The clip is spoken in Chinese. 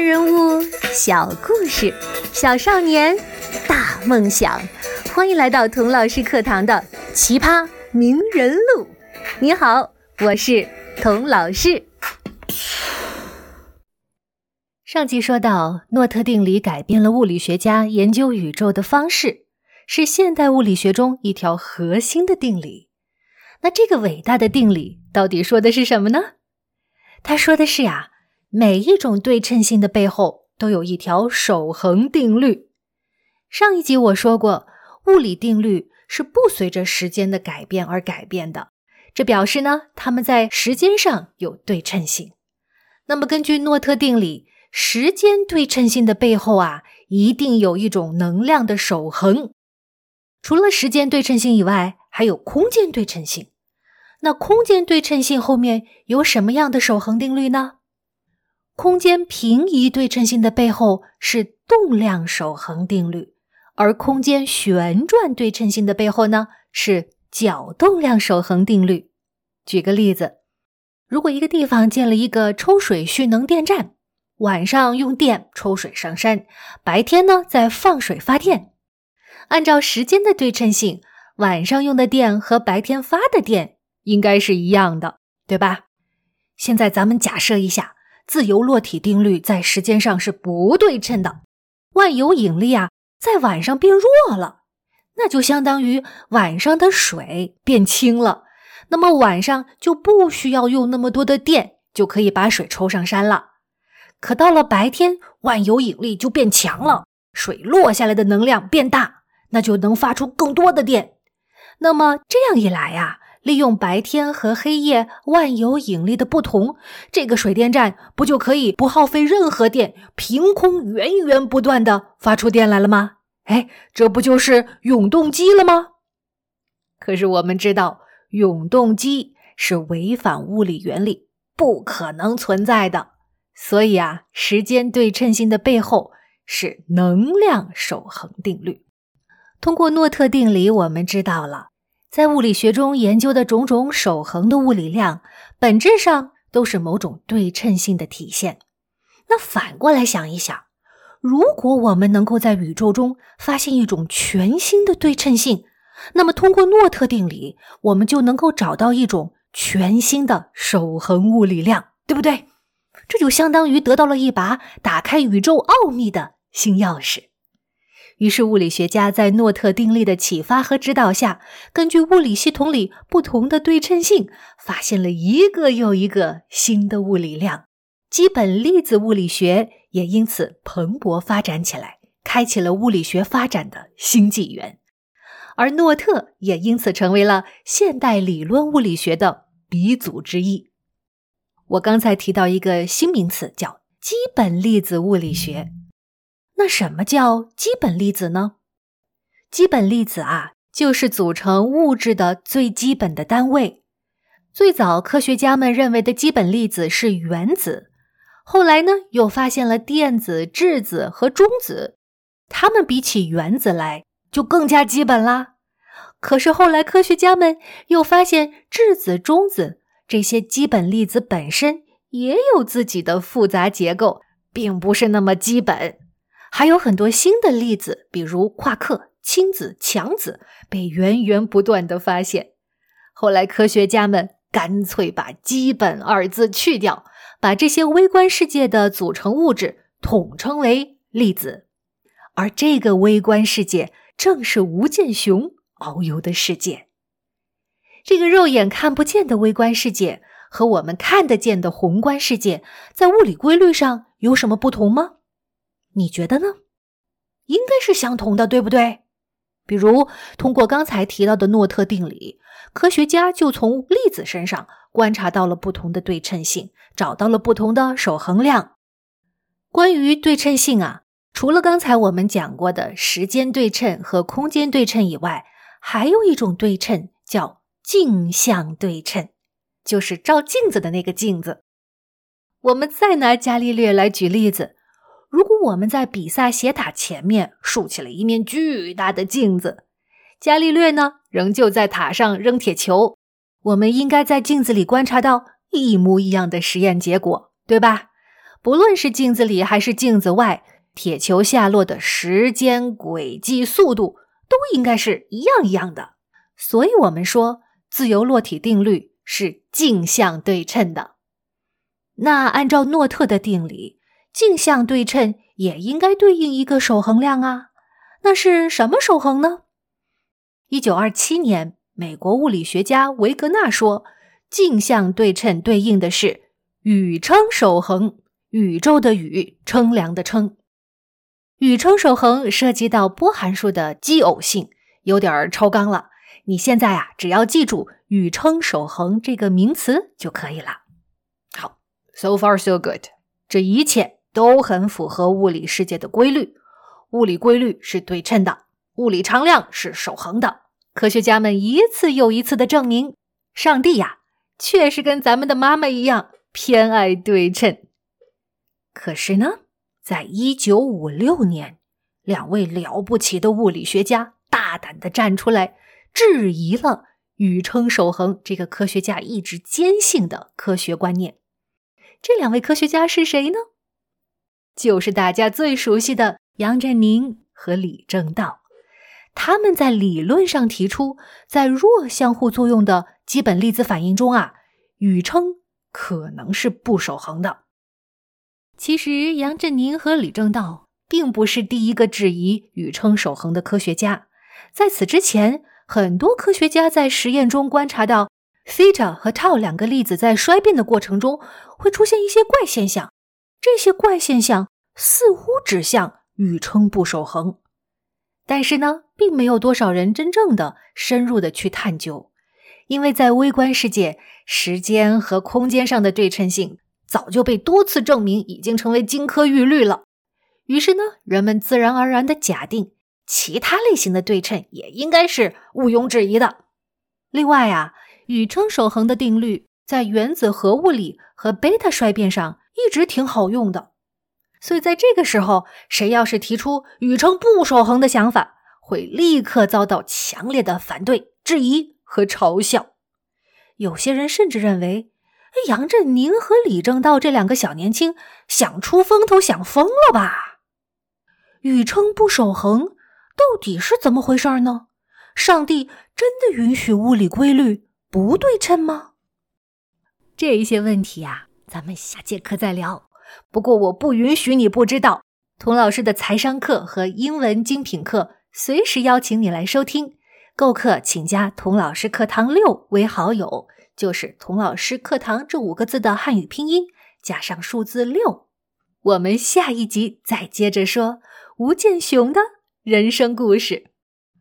人物小故事，小少年大梦想。欢迎来到童老师课堂的《奇葩名人录》。你好，我是童老师。上集说到，诺特定理改变了物理学家研究宇宙的方式，是现代物理学中一条核心的定理。那这个伟大的定理到底说的是什么呢？他说的是呀。每一种对称性的背后都有一条守恒定律。上一集我说过，物理定律是不随着时间的改变而改变的，这表示呢，它们在时间上有对称性。那么，根据诺特定理，时间对称性的背后啊，一定有一种能量的守恒。除了时间对称性以外，还有空间对称性。那空间对称性后面有什么样的守恒定律呢？空间平移对称性的背后是动量守恒定律，而空间旋转对称性的背后呢是角动量守恒定律。举个例子，如果一个地方建了一个抽水蓄能电站，晚上用电抽水上山，白天呢再放水发电，按照时间的对称性，晚上用的电和白天发的电应该是一样的，对吧？现在咱们假设一下。自由落体定律在时间上是不对称的，万有引力啊在晚上变弱了，那就相当于晚上的水变轻了，那么晚上就不需要用那么多的电，就可以把水抽上山了。可到了白天，万有引力就变强了，水落下来的能量变大，那就能发出更多的电。那么这样一来呀。利用白天和黑夜万有引力的不同，这个水电站不就可以不耗费任何电，凭空源源不断的发出电来了吗？哎，这不就是永动机了吗？可是我们知道，永动机是违反物理原理，不可能存在的。所以啊，时间对称性的背后是能量守恒定律。通过诺特定理，我们知道了。在物理学中研究的种种守恒的物理量，本质上都是某种对称性的体现。那反过来想一想，如果我们能够在宇宙中发现一种全新的对称性，那么通过诺特定理，我们就能够找到一种全新的守恒物理量，对不对？这就相当于得到了一把打开宇宙奥秘的新钥匙。于是，物理学家在诺特定律的启发和指导下，根据物理系统里不同的对称性，发现了一个又一个新的物理量。基本粒子物理学也因此蓬勃发展起来，开启了物理学发展的新纪元。而诺特也因此成为了现代理论物理学的鼻祖之一。我刚才提到一个新名词，叫基本粒子物理学。那什么叫基本粒子呢？基本粒子啊，就是组成物质的最基本的单位。最早科学家们认为的基本粒子是原子，后来呢，又发现了电子、质子和中子，它们比起原子来就更加基本啦。可是后来科学家们又发现，质子、中子这些基本粒子本身也有自己的复杂结构，并不是那么基本。还有很多新的粒子，比如夸克、氢子、强子，被源源不断的发现。后来科学家们干脆把“基本”二字去掉，把这些微观世界的组成物质统称为粒子。而这个微观世界正是吴健雄遨游的世界。这个肉眼看不见的微观世界和我们看得见的宏观世界，在物理规律上有什么不同吗？你觉得呢？应该是相同的，对不对？比如，通过刚才提到的诺特定理，科学家就从粒子身上观察到了不同的对称性，找到了不同的守恒量。关于对称性啊，除了刚才我们讲过的时间对称和空间对称以外，还有一种对称叫镜像对称，就是照镜子的那个镜子。我们再拿伽利略来举例子。如果我们在比萨斜塔前面竖起了一面巨大的镜子，伽利略呢仍旧在塔上扔铁球，我们应该在镜子里观察到一模一样的实验结果，对吧？不论是镜子里还是镜子外，铁球下落的时间、轨迹、速度都应该是一样一样的。所以，我们说自由落体定律是镜像对称的。那按照诺特的定理，镜像对称也应该对应一个守恒量啊。那是什么守恒呢？一九二七年，美国物理学家维格纳说，镜像对称对应的是宇称守恒，宇宙的宇，称量的称。宇称守恒涉及到波函数的奇偶性，有点超纲了。你现在啊，只要记住宇称守恒这个名词就可以了。好，so far so good，这一切都很符合物理世界的规律。物理规律是对称的，物理常量是守恒的。科学家们一次又一次的证明，上帝呀，确实跟咱们的妈妈一样偏爱对称。可是呢，在一九五六年，两位了不起的物理学家大胆的站出来，质疑了宇称守恒这个科学家一直坚信的科学观念。这两位科学家是谁呢？就是大家最熟悉的。杨振宁和李政道，他们在理论上提出，在弱相互作用的基本粒子反应中啊，宇称可能是不守恒的。其实，杨振宁和李政道并不是第一个质疑宇称守恒的科学家。在此之前，很多科学家在实验中观察到，西塔和 tau 两个粒子在衰变的过程中会出现一些怪现象，这些怪现象似乎指向。宇称不守恒，但是呢，并没有多少人真正的深入的去探究，因为在微观世界，时间和空间上的对称性早就被多次证明，已经成为金科玉律了。于是呢，人们自然而然的假定，其他类型的对称也应该是毋庸置疑的。另外啊，宇称守恒的定律在原子核物理和贝塔衰变上一直挺好用的。所以，在这个时候，谁要是提出宇称不守恒的想法，会立刻遭到强烈的反对、质疑和嘲笑。有些人甚至认为，杨振宁和李政道这两个小年轻想出风头，想疯了吧？宇称不守恒到底是怎么回事呢？上帝真的允许物理规律不对称吗？这些问题呀，咱们下节课再聊。不过，我不允许你不知道，童老师的财商课和英文精品课，随时邀请你来收听。购课请加“童老师课堂六”为好友，就是“童老师课堂”这五个字的汉语拼音加上数字六。我们下一集再接着说吴建雄的人生故事。